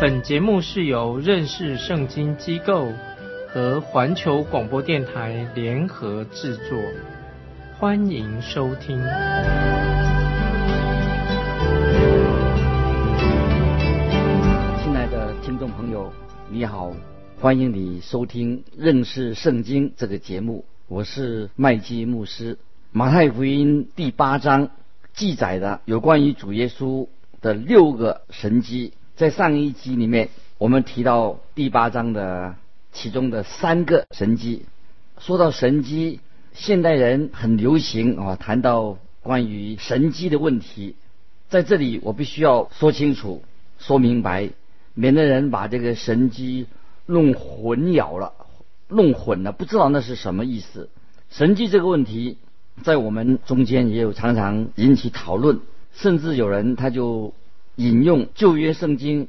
本节目是由认识圣经机构和环球广播电台联合制作，欢迎收听。亲爱的听众朋友，你好，欢迎你收听认识圣经这个节目，我是麦基牧师。马太福音第八章记载的有关于主耶稣的六个神迹。在上一集里面，我们提到第八章的其中的三个神迹。说到神迹，现代人很流行啊，谈到关于神迹的问题。在这里，我必须要说清楚、说明白，免得人把这个神迹弄混淆了、弄混了，不知道那是什么意思。神迹这个问题，在我们中间也有常常引起讨论，甚至有人他就。引用旧约圣经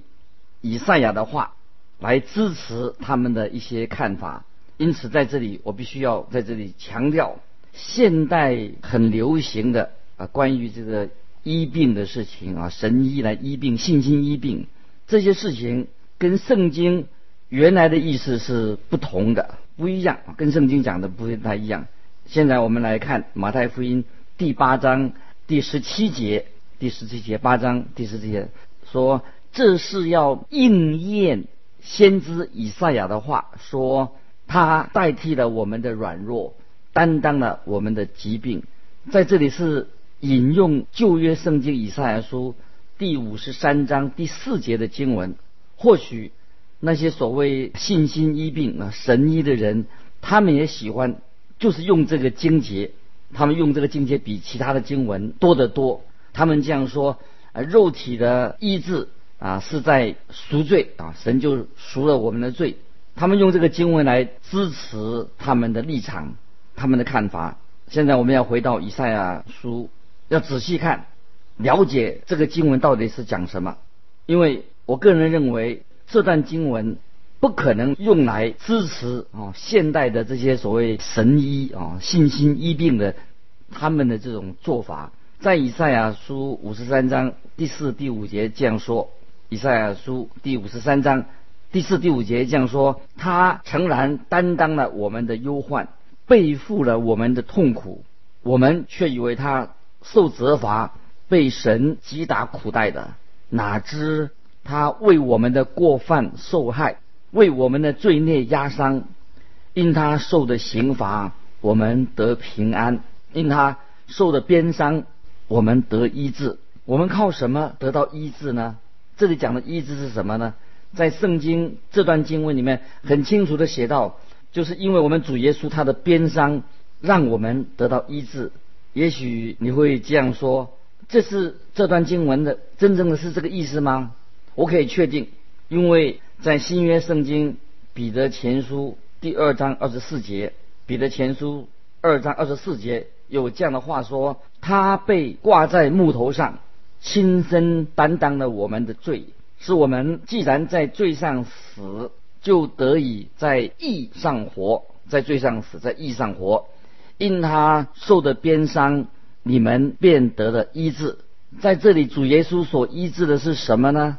以赛亚的话来支持他们的一些看法，因此在这里我必须要在这里强调，现代很流行的啊关于这个医病的事情啊，神医来医病、信心医病这些事情，跟圣经原来的意思是不同的，不一样，跟圣经讲的不太一样。现在我们来看马太福音第八章第十七节。第十七节八章第十七节说，这是要应验先知以赛亚的话，说他代替了我们的软弱，担当了我们的疾病。在这里是引用旧约圣经以赛亚书第五十三章第四节的经文。或许那些所谓信心医病啊神医的人，他们也喜欢，就是用这个经节，他们用这个经节比其他的经文多得多。他们这样说：，呃，肉体的医治啊，是在赎罪啊，神就赎了我们的罪。他们用这个经文来支持他们的立场，他们的看法。现在我们要回到以赛亚书，要仔细看，了解这个经文到底是讲什么。因为我个人认为，这段经文不可能用来支持啊现代的这些所谓神医啊信心医病的他们的这种做法。在以赛亚书五十三章第四、第五节这样说：以赛亚书第五十三章第四、第五节这样说，他诚然担当了我们的忧患，背负了我们的痛苦，我们却以为他受责罚，被神击打苦待的。哪知他为我们的过犯受害，为我们的罪孽压伤。因他受的刑罚，我们得平安；因他受的鞭伤。我们得医治，我们靠什么得到医治呢？这里讲的医治是什么呢？在圣经这段经文里面很清楚的写到，就是因为我们主耶稣他的鞭伤，让我们得到医治。也许你会这样说，这是这段经文的真正的是这个意思吗？我可以确定，因为在新约圣经彼得前书第二章二十四节，彼得前书二章二十四节。有这样的话说：“他被挂在木头上，亲身担当了我们的罪，是我们既然在罪上死，就得以在义上活；在罪上死，在义上活。因他受的鞭伤，你们便得了医治。在这里，主耶稣所医治的是什么呢？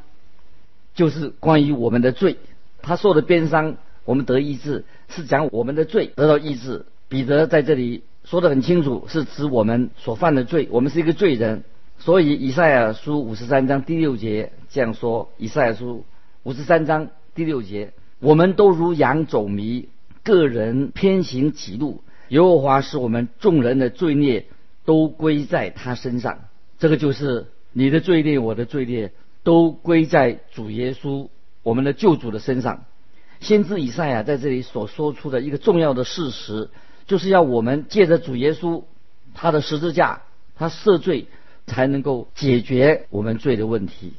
就是关于我们的罪。他受的鞭伤，我们得医治，是讲我们的罪得到医治。彼得在这里。”说得很清楚，是指我们所犯的罪，我们是一个罪人。所以以赛亚书五十三章第六节这样说：以赛亚书五十三章第六节，我们都如羊走迷，个人偏行己路。耶和华是我们众人的罪孽，都归在他身上。这个就是你的罪孽，我的罪孽，都归在主耶稣我们的救主的身上。先知以赛亚在这里所说出的一个重要的事实。就是要我们借着主耶稣他的十字架，他赦罪，才能够解决我们罪的问题。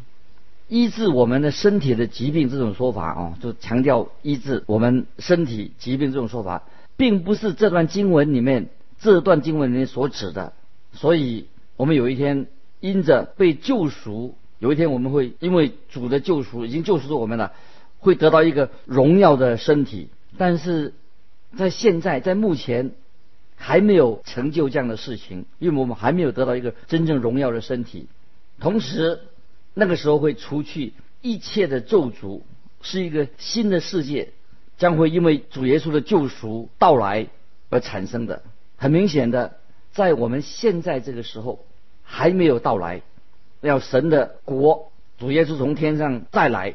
医治我们的身体的疾病这种说法啊，就强调医治我们身体疾病这种说法，并不是这段经文里面这段经文里面所指的。所以，我们有一天因着被救赎，有一天我们会因为主的救赎已经救赎我们了，会得到一个荣耀的身体。但是在现在，在目前还没有成就这样的事情，因为我们还没有得到一个真正荣耀的身体。同时，那个时候会除去一切的咒诅，是一个新的世界，将会因为主耶稣的救赎到来而产生的。很明显的，在我们现在这个时候还没有到来，要神的国，主耶稣从天上再来，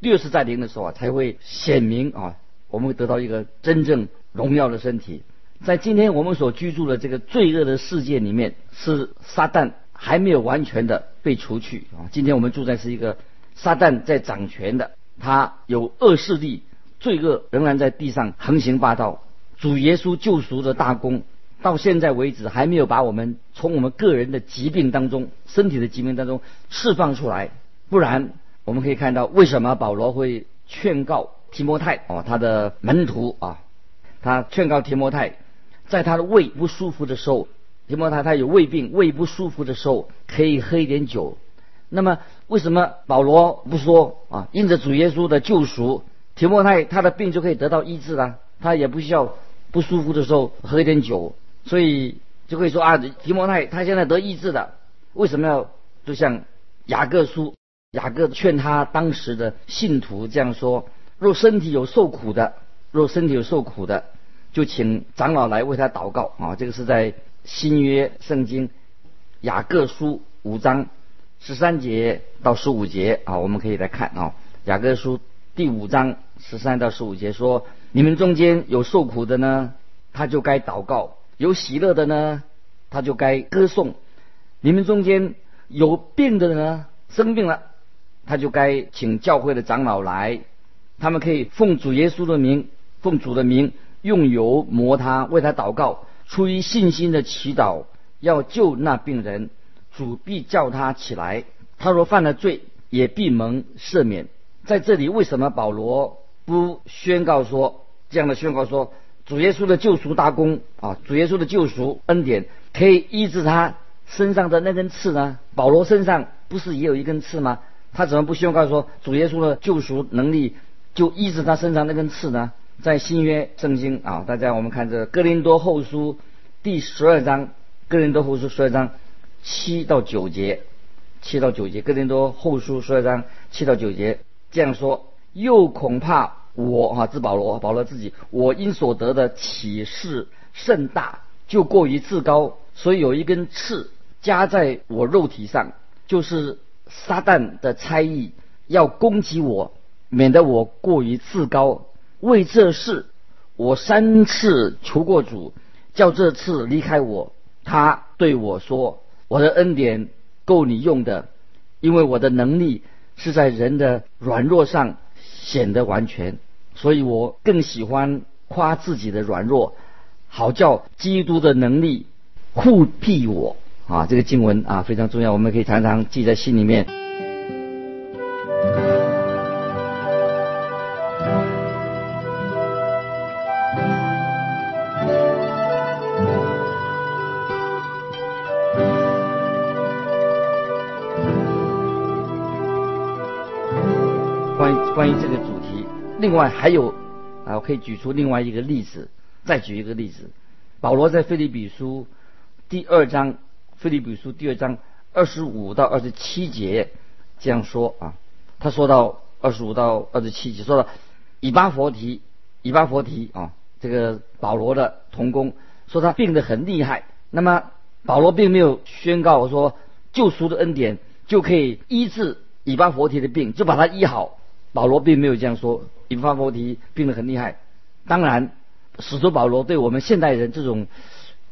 六十再临的时候啊，才会显明啊，我们会得到一个真正荣耀的身体。在今天我们所居住的这个罪恶的世界里面，是撒旦。还没有完全的被除去啊！今天我们住在是一个撒旦在掌权的，他有恶势力，罪恶仍然在地上横行霸道。主耶稣救赎的大功，到现在为止还没有把我们从我们个人的疾病当中、身体的疾病当中释放出来。不然，我们可以看到为什么保罗会劝告提摩太哦，他的门徒啊，他劝告提摩太，在他的胃不舒服的时候。提摩太他有胃病，胃不舒服的时候可以喝一点酒。那么为什么保罗不说啊？因着主耶稣的救赎，提摩太他的病就可以得到医治了，他也不需要不舒服的时候喝一点酒。所以就可以说啊，提摩太他现在得医治了。为什么要就像雅各书，雅各劝他当时的信徒这样说：若身体有受苦的，若身体有受苦的，就请长老来为他祷告啊。这个是在。新约圣经雅各书五章十三节到十五节啊，我们可以来看啊。雅各书第五章十三到十五节说：你们中间有受苦的呢，他就该祷告；有喜乐的呢，他就该歌颂。你们中间有病的呢，生病了，他就该请教会的长老来，他们可以奉主耶稣的名，奉主的名用油抹他，为他祷告。出于信心的祈祷，要救那病人，主必叫他起来。他若犯了罪，也必蒙赦免。在这里，为什么保罗不宣告说这样的宣告说，主耶稣的救赎大功啊，主耶稣的救赎恩典可以医治他身上的那根刺呢？保罗身上不是也有一根刺吗？他怎么不宣告说主耶稣的救赎能力就医治他身上那根刺呢？在新约圣经啊，大家我们看这哥林多后书第十二章，哥林多后书十二章七到九节，七到九节，哥林多后书十二章七到九节这样说：又恐怕我啊，自保罗，保罗自己，我因所得的启示甚大，就过于自高，所以有一根刺加在我肉体上，就是撒旦的猜疑，要攻击我，免得我过于自高。为这事，我三次求过主，叫这次离开我。他对我说：“我的恩典够你用的，因为我的能力是在人的软弱上显得完全。所以我更喜欢夸自己的软弱，好叫基督的能力护庇我。”啊，这个经文啊非常重要，我们可以常常记在心里面。关于这个主题，另外还有啊，我可以举出另外一个例子，再举一个例子。保罗在腓立比书第二章，腓立比书第二章二十五到二十七节这样说啊，他说到二十五到二十七节，说到以巴佛提，以巴佛提啊，这个保罗的同工说他病得很厉害，那么保罗并没有宣告说救赎的恩典就可以医治以巴佛提的病，就把他医好。保罗并没有这样说，引发波提病得很厉害。当然，使徒保罗对我们现代人这种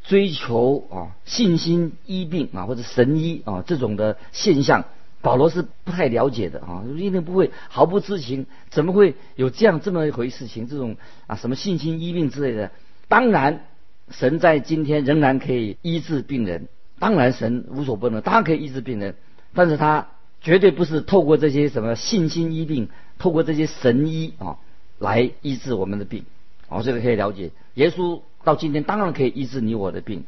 追求啊信心医病啊或者神医啊这种的现象，保罗是不太了解的啊，一定不会毫不知情。怎么会有这样这么一回事情？这种啊什么信心医病之类的？当然，神在今天仍然可以医治病人。当然，神无所不能，当然可以医治病人。但是他绝对不是透过这些什么信心医病，透过这些神医啊来医治我们的病。哦，这个可以了解。耶稣到今天当然可以医治你我的病。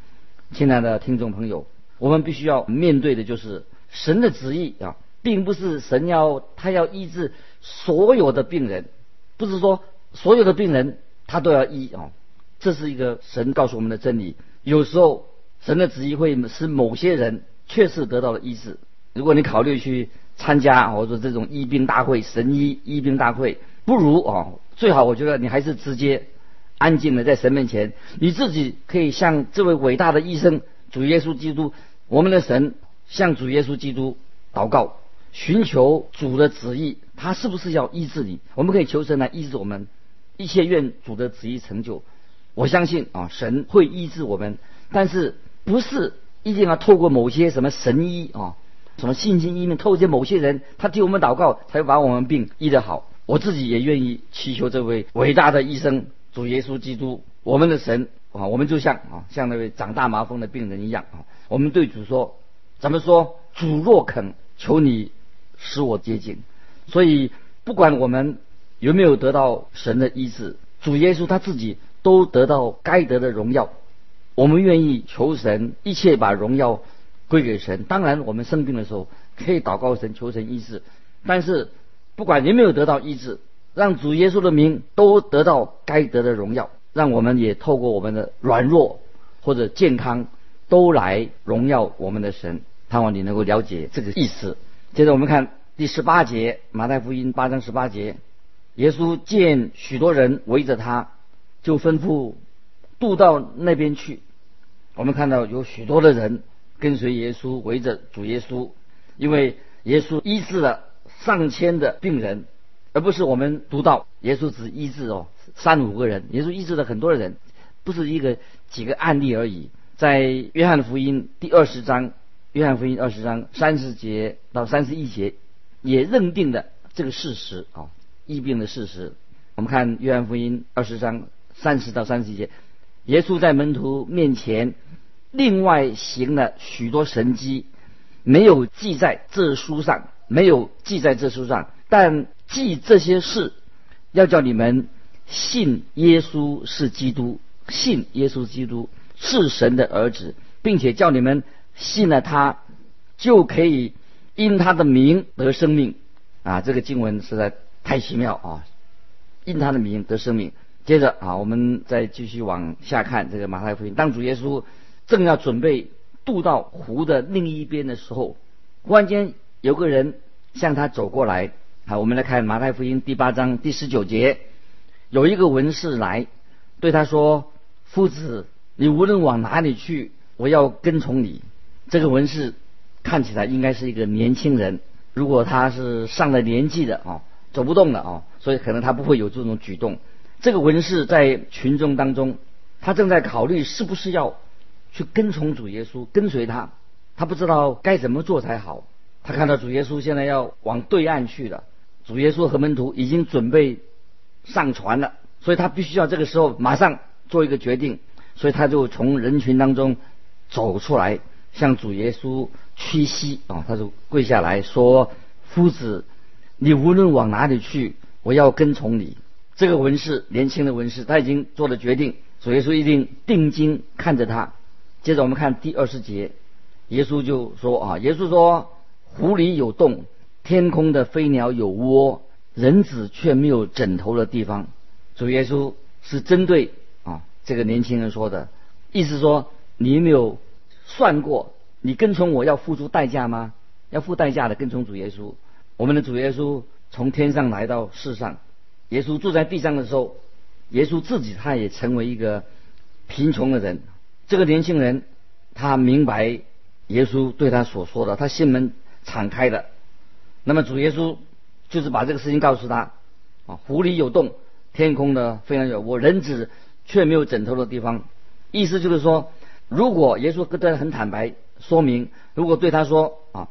亲爱的听众朋友，我们必须要面对的就是神的旨意啊，并不是神要他要医治所有的病人，不是说所有的病人他都要医啊。这是一个神告诉我们的真理。有时候神的旨意会使某些人确实得到了医治。如果你考虑去参加或者说这种医病大会、神医医病大会，不如啊，最好我觉得你还是直接。安静的在神面前，你自己可以向这位伟大的医生主耶稣基督，我们的神向主耶稣基督祷告，寻求主的旨意，他是不是要医治你？我们可以求神来医治我们，一切愿主的旨意成就。我相信啊，神会医治我们，但是不是一定要透过某些什么神医啊，什么信心医命，透过某些人他替我们祷告，才把我们病医得好。我自己也愿意祈求这位伟大的医生。主耶稣基督，我们的神啊，我们就像啊，像那位长大麻风的病人一样啊，我们对主说，咱们说，主若肯，求你使我接近。所以，不管我们有没有得到神的医治，主耶稣他自己都得到该得的荣耀。我们愿意求神，一切把荣耀归给神。当然，我们生病的时候可以祷告神，求神医治。但是，不管有没有得到医治。让主耶稣的名都得到该得的荣耀，让我们也透过我们的软弱或者健康，都来荣耀我们的神。盼望你能够了解这个意思。接着我们看第十八节，马太福音八章十八节，耶稣见许多人围着他，就吩咐渡到那边去。我们看到有许多的人跟随耶稣，围着主耶稣，因为耶稣医治了上千的病人。而不是我们读到耶稣只医治哦三五个人，耶稣医治了很多人，不是一个几个案例而已。在约翰福音第二十章，约翰福音二十章三十节到三十一节，也认定了这个事实啊，疫病的事实。我们看约翰福音二十章三十到三十一节，耶稣在门徒面前另外行了许多神迹，没有记在这书上，没有记在这书上，但。记这些事，要叫你们信耶稣是基督，信耶稣基督是神的儿子，并且叫你们信了他，就可以因他的名得生命。啊，这个经文实在太奇妙啊！因他的名得生命。接着啊，我们再继续往下看这个马太福音。当主耶稣正要准备渡到湖的另一边的时候，忽然间有个人向他走过来。好，我们来看马太福音第八章第十九节，有一个文士来对他说：“夫子，你无论往哪里去，我要跟从你。”这个文士看起来应该是一个年轻人，如果他是上了年纪的哦，走不动了哦，所以可能他不会有这种举动。这个文士在群众当中，他正在考虑是不是要去跟从主耶稣，跟随他，他不知道该怎么做才好。他看到主耶稣现在要往对岸去了。主耶稣和门徒已经准备上船了，所以他必须要这个时候马上做一个决定，所以他就从人群当中走出来，向主耶稣屈膝啊，他就跪下来说：“夫子，你无论往哪里去，我要跟从你。”这个文士，年轻的文士，他已经做了决定，主耶稣一定定睛看着他。接着我们看第二十节，耶稣就说：“啊，耶稣说，湖里有洞。”天空的飞鸟有窝，人子却没有枕头的地方。主耶稣是针对啊这个年轻人说的，意思说你没有算过，你跟从我要付出代价吗？要付代价的跟从主耶稣。我们的主耶稣从天上来到世上，耶稣住在地上的时候，耶稣自己他也成为一个贫穷的人。这个年轻人他明白耶稣对他所说的，他心门敞开的。那么主耶稣就是把这个事情告诉他啊，湖里有洞，天空的非常有我人子却没有枕头的地方。意思就是说，如果耶稣跟他很坦白说明，如果对他说啊，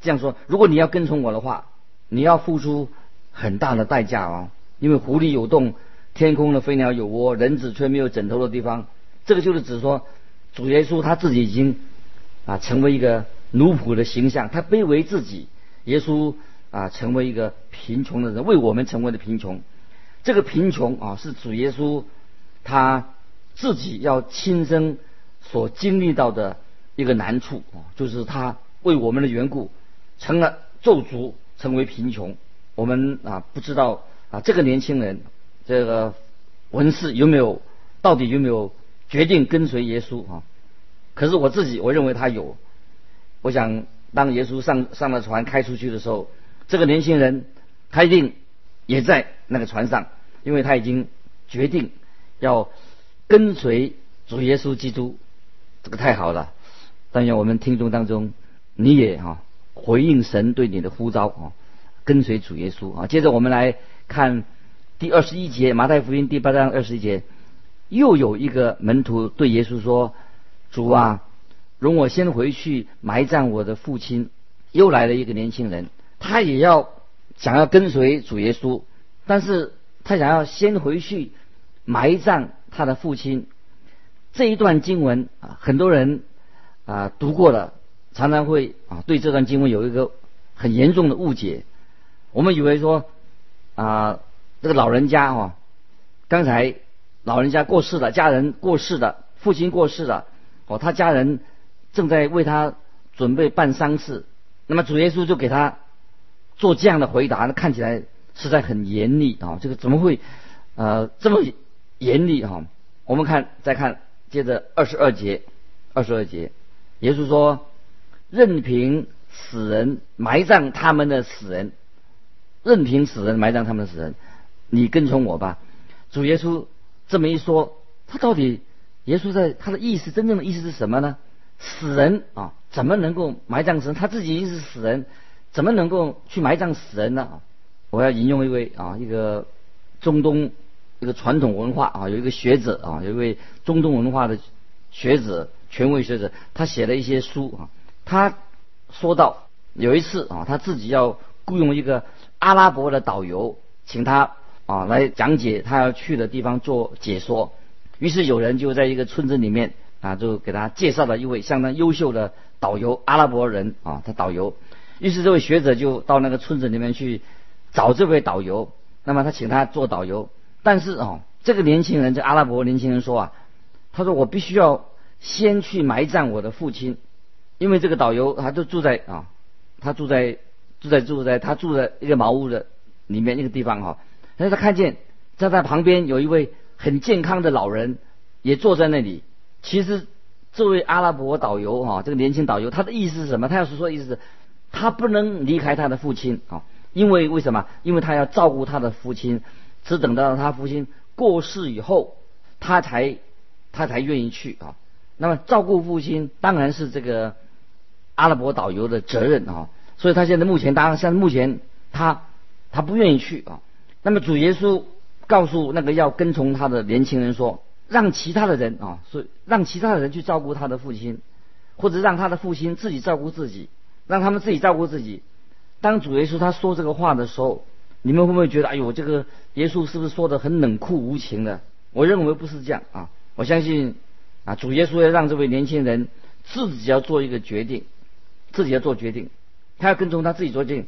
这样说，如果你要跟从我的话，你要付出很大的代价啊，因为湖里有洞，天空的飞鸟有窝，人子却没有枕头的地方。这个就是指说，主耶稣他自己已经啊成为一个奴仆的形象，他卑微自己。耶稣啊成为一个贫穷的人，为我们成为了贫穷。这个贫穷啊，是主耶稣他自己要亲身所经历到的一个难处啊，就是他为我们的缘故成了咒诅，成为贫穷。我们啊不知道啊这个年轻人这个文士有没有到底有没有决定跟随耶稣啊？可是我自己我认为他有。我想当耶稣上上了船开出去的时候，这个年轻人他一定也在那个船上，因为他已经决定要跟随主耶稣基督。这个太好了！但愿我们听众当中你也哈回应神对你的呼召啊。跟随主耶稣啊！接着我们来看第二十一节，马太福音第八章二十一节，又有一个门徒对耶稣说：“主啊，容我先回去埋葬我的父亲。”又来了一个年轻人，他也要想要跟随主耶稣，但是他想要先回去埋葬他的父亲。这一段经文啊，很多人啊读过了，常常会啊对这段经文有一个很严重的误解。我们以为说啊，这个老人家哦，刚才老人家过世了，家人过世了，父亲过世了，哦，他家人正在为他准备办丧事。那么主耶稣就给他做这样的回答，看起来实在很严厉啊！这个怎么会呃这么严厉哈？我们看再看，接着二十二节，二十二节，耶稣说：“任凭死人埋葬他们的死人。”任凭死人埋葬他们的死人，你跟从我吧。主耶稣这么一说，他到底耶稣在他的意思真正的意思是什么呢？死人啊，怎么能够埋葬死人？他自己已经是死人，怎么能够去埋葬死人呢？我要引用一位啊，一个中东一个传统文化啊，有一个学者啊，有一位中东文化的学者，权威学者，他写了一些书啊。他说到有一次啊，他自己要雇佣一个。阿拉伯的导游请他啊来讲解他要去的地方做解说，于是有人就在一个村子里面啊就给他介绍了一位相当优秀的导游阿拉伯人啊他导游，于是这位学者就到那个村子里面去找这位导游，那么他请他做导游，但是啊这个年轻人这阿拉伯年轻人说啊他说我必须要先去埋葬我的父亲，因为这个导游他就住在啊他住在。住在住在他住在一个茅屋的里面那个地方哈，但是他看见在他旁边有一位很健康的老人也坐在那里。其实这位阿拉伯导游哈，这个年轻导游他的意思是什么？他要是说意思，他不能离开他的父亲啊，因为为什么？因为他要照顾他的父亲，只等到他父亲过世以后，他才他才愿意去啊。那么照顾父亲当然是这个阿拉伯导游的责任啊。所以他现在目前，当然像目前他他不愿意去啊。那么主耶稣告诉那个要跟从他的年轻人说，让其他的人啊，所以让其他的人去照顾他的父亲，或者让他的父亲自己照顾自己，让他们自己照顾自己。当主耶稣他说这个话的时候，你们会不会觉得，哎呦，这个耶稣是不是说的很冷酷无情的？我认为不是这样啊。我相信啊，主耶稣要让这位年轻人自己要做一个决定，自己要做决定。他要跟从他自己做决定，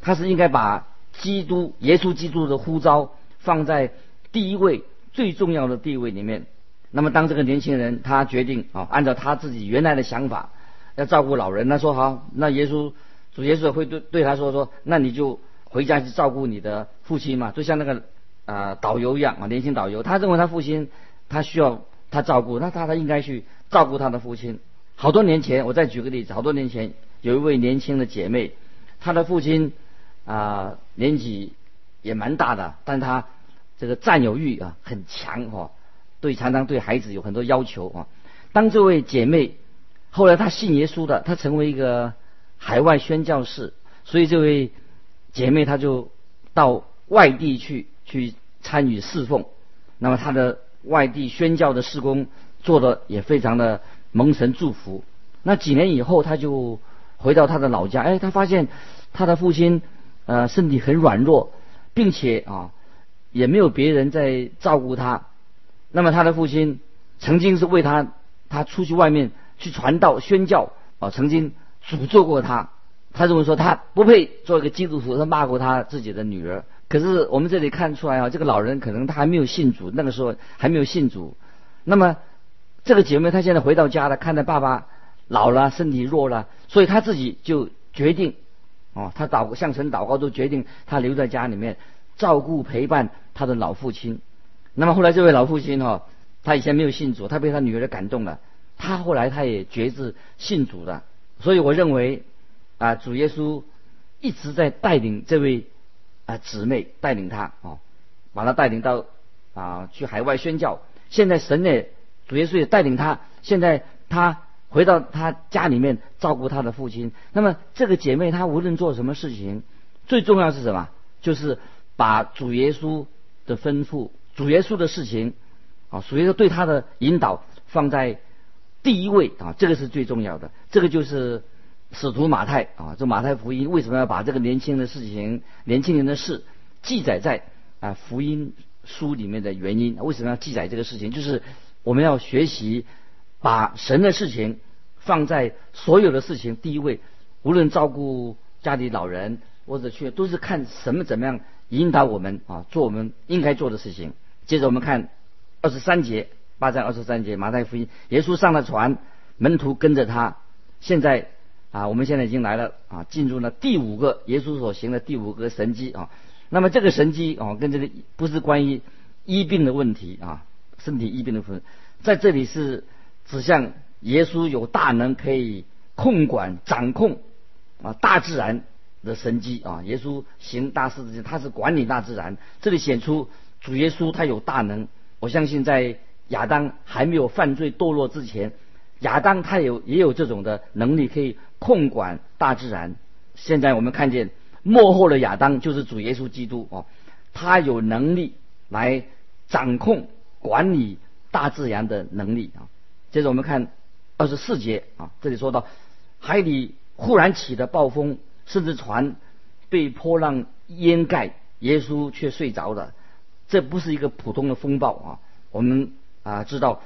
他是应该把基督耶稣基督的呼召放在第一位最重要的地位里面。那么当这个年轻人他决定啊，按照他自己原来的想法要照顾老人，他说好，那耶稣主耶稣会对对他说说，那你就回家去照顾你的父亲嘛，就像那个啊导游一样啊，年轻导游，他认为他父亲他需要他照顾，那他他应该去照顾他的父亲。好多年前，我再举个例子，好多年前。有一位年轻的姐妹，她的父亲啊年纪也蛮大的，但他这个占有欲啊很强哈，对常常对孩子有很多要求啊。当这位姐妹后来她信耶稣的，她成为一个海外宣教士，所以这位姐妹她就到外地去去参与侍奉。那么她的外地宣教的事工做的也非常的蒙神祝福。那几年以后，她就。回到他的老家，哎，他发现他的父亲呃身体很软弱，并且啊也没有别人在照顾他。那么他的父亲曾经是为他他出去外面去传道宣教啊，曾经诅咒过他。他认为说他不配做一个基督徒，他骂过他自己的女儿。可是我们这里看出来啊，这个老人可能他还没有信主，那个时候还没有信主。那么这个姐妹她现在回到家了，看到爸爸老了，身体弱了，所以她自己就决定哦，他祷向神祷告，都决定他留在家里面照顾陪伴他的老父亲。那么后来这位老父亲哈，他以前没有信主，他被他女儿感动了，他后来他也决志信主了。所以我认为啊，主耶稣一直在带领这位。啊，姊妹带领他啊，把他带领到啊去海外宣教。现在神呢，主耶稣也带领他。现在他回到他家里面照顾他的父亲。那么这个姐妹她无论做什么事情，最重要是什么？就是把主耶稣的吩咐、主耶稣的事情啊，主耶稣对他的引导放在第一位啊，这个是最重要的。这个就是。使徒马太啊，这马太福音为什么要把这个年轻的事情、年轻人的事记载在啊福音书里面的原因？为什么要记载这个事情？就是我们要学习把神的事情放在所有的事情第一位，无论照顾家里老人或者去，都是看什么怎么样引导我们啊做我们应该做的事情。接着我们看二十三节，八章二十三节，马太福音，耶稣上了船，门徒跟着他，现在。啊，我们现在已经来了啊，进入了第五个耶稣所行的第五个神迹啊。那么这个神迹啊，跟这个不是关于医病的问题啊，身体医病的分，在这里是指向耶稣有大能可以控管掌控啊大自然的神迹啊。耶稣行大事之前，他是管理大自然。这里显出主耶稣他有大能。我相信在亚当还没有犯罪堕落之前。亚当他有也有这种的能力，可以控管大自然。现在我们看见幕后的亚当就是主耶稣基督哦，他有能力来掌控管理大自然的能力啊。接着我们看二十四节啊，这里说到海里忽然起的暴风，甚至船被波浪淹盖，耶稣却睡着了。这不是一个普通的风暴啊。我们啊知道，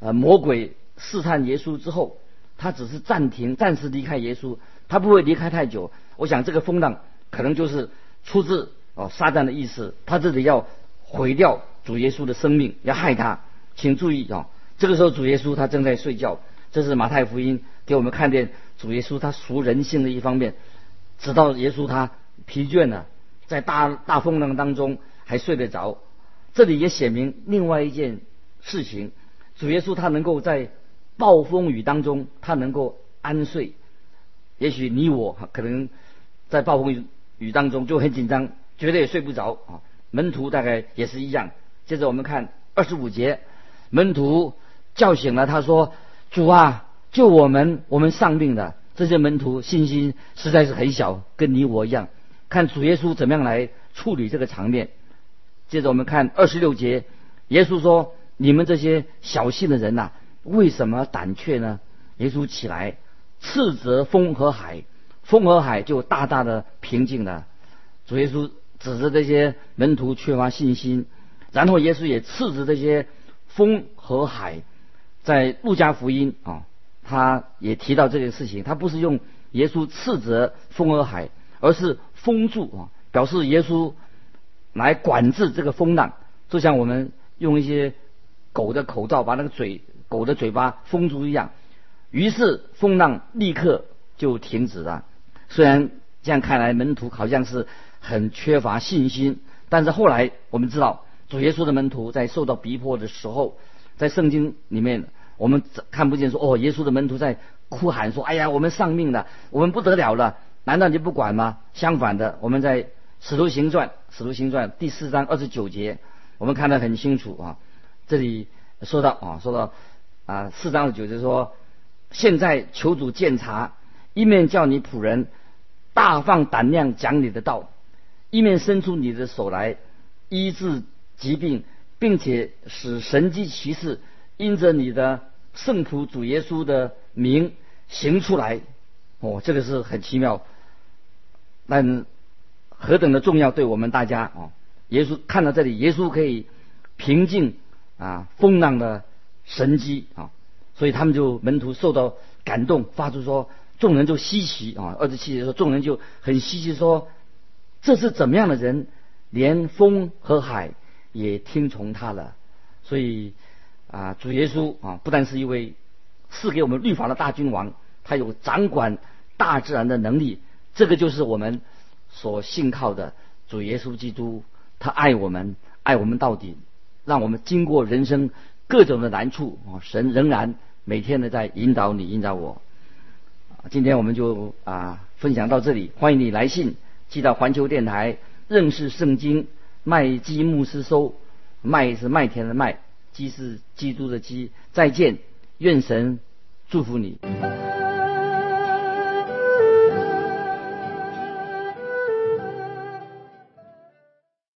呃魔鬼。试探耶稣之后，他只是暂停、暂时离开耶稣，他不会离开太久。我想这个风浪可能就是出自哦撒旦的意思，他这里要毁掉主耶稣的生命，要害他。请注意啊，这个时候主耶稣他正在睡觉，这是马太福音给我们看见主耶稣他属人性的一方面。直到耶稣他疲倦了，在大大风浪当中还睡得着。这里也写明另外一件事情，主耶稣他能够在。暴风雨当中，他能够安睡。也许你我可能在暴风雨雨当中就很紧张，绝对也睡不着啊。门徒大概也是一样。接着我们看二十五节，门徒叫醒了他说：“主啊，救我们！我们丧命了。”这些门徒信心实在是很小，跟你我一样。看主耶稣怎么样来处理这个场面。接着我们看二十六节，耶稣说：“你们这些小信的人呐！”为什么胆怯呢？耶稣起来斥责风和海，风和海就大大的平静了。主耶稣指着这些门徒缺乏信心，然后耶稣也斥责这些风和海。在路加福音啊，他也提到这件事情。他不是用耶稣斥责风和海，而是封住啊，表示耶稣来管制这个风浪，就像我们用一些狗的口罩把那个嘴。狗的嘴巴封住一样，于是风浪立刻就停止了。虽然这样看来，门徒好像是很缺乏信心，但是后来我们知道，主耶稣的门徒在受到逼迫的时候，在圣经里面我们看不见说哦，耶稣的门徒在哭喊说：“哎呀，我们丧命了，我们不得了了。”难道你不管吗？相反的，我们在使徒行传使徒行传第四章二十九节，我们看得很清楚啊。这里说到啊，说到。啊，四章的九节说：“现在求主鉴察，一面叫你仆人大放胆量讲你的道，一面伸出你的手来医治疾病，并且使神迹奇事因着你的圣仆主耶稣的名行出来。”哦，这个是很奇妙，但何等的重要对我们大家哦！耶稣看到这里，耶稣可以平静啊风浪的。神机啊，所以他们就门徒受到感动，发出说：“众人就稀奇啊，二十七节说众人就很稀奇说，这是怎么样的人，连风和海也听从他了。所以啊，主耶稣啊，不但是一位赐给我们律法的大君王，他有掌管大自然的能力。这个就是我们所信靠的主耶稣基督，他爱我们，爱我们到底，让我们经过人生各种的难处啊，神仍然每天的在引导你，引导我。今天我们就啊分享到这里，欢迎你来信寄到环球电台认识圣经麦基牧师收，麦是麦田的麦，基是基督的基。再见，愿神祝福你。